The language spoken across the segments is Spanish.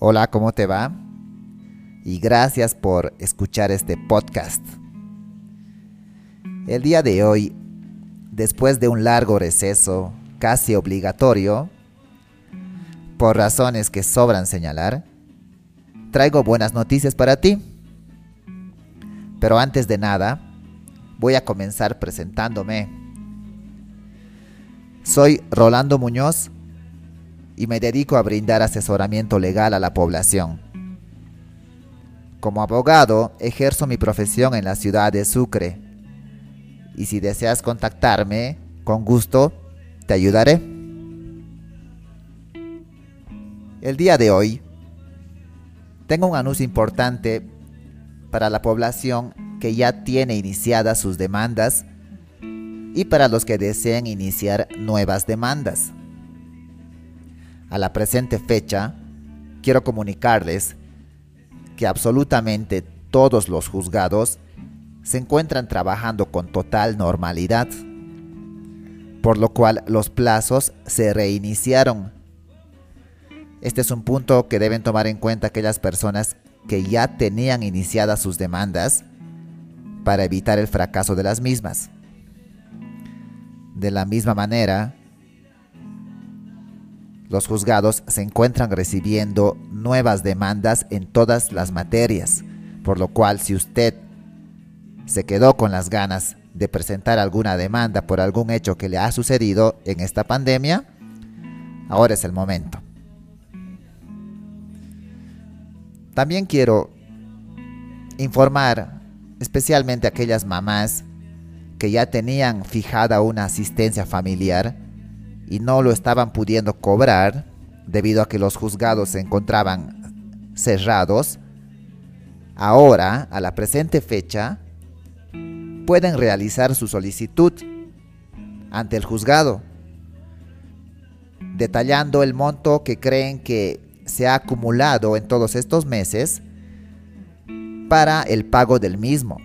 Hola, ¿cómo te va? Y gracias por escuchar este podcast. El día de hoy, después de un largo receso casi obligatorio, por razones que sobran señalar, traigo buenas noticias para ti. Pero antes de nada, voy a comenzar presentándome. Soy Rolando Muñoz y me dedico a brindar asesoramiento legal a la población. Como abogado, ejerzo mi profesión en la ciudad de Sucre. Y si deseas contactarme, con gusto, te ayudaré. El día de hoy, tengo un anuncio importante para la población que ya tiene iniciadas sus demandas y para los que deseen iniciar nuevas demandas. A la presente fecha, quiero comunicarles que absolutamente todos los juzgados se encuentran trabajando con total normalidad, por lo cual los plazos se reiniciaron. Este es un punto que deben tomar en cuenta aquellas personas que ya tenían iniciadas sus demandas para evitar el fracaso de las mismas. De la misma manera, los juzgados se encuentran recibiendo nuevas demandas en todas las materias, por lo cual si usted se quedó con las ganas de presentar alguna demanda por algún hecho que le ha sucedido en esta pandemia, ahora es el momento. También quiero informar especialmente a aquellas mamás que ya tenían fijada una asistencia familiar y no lo estaban pudiendo cobrar debido a que los juzgados se encontraban cerrados, ahora, a la presente fecha, pueden realizar su solicitud ante el juzgado, detallando el monto que creen que se ha acumulado en todos estos meses para el pago del mismo.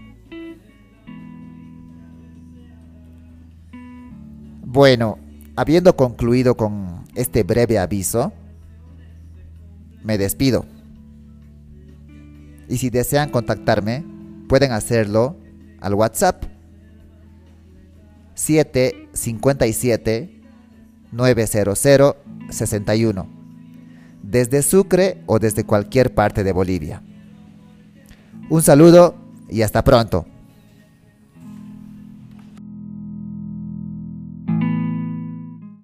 Bueno, Habiendo concluido con este breve aviso, me despido. Y si desean contactarme, pueden hacerlo al WhatsApp 757 900 61 desde Sucre o desde cualquier parte de Bolivia. Un saludo y hasta pronto.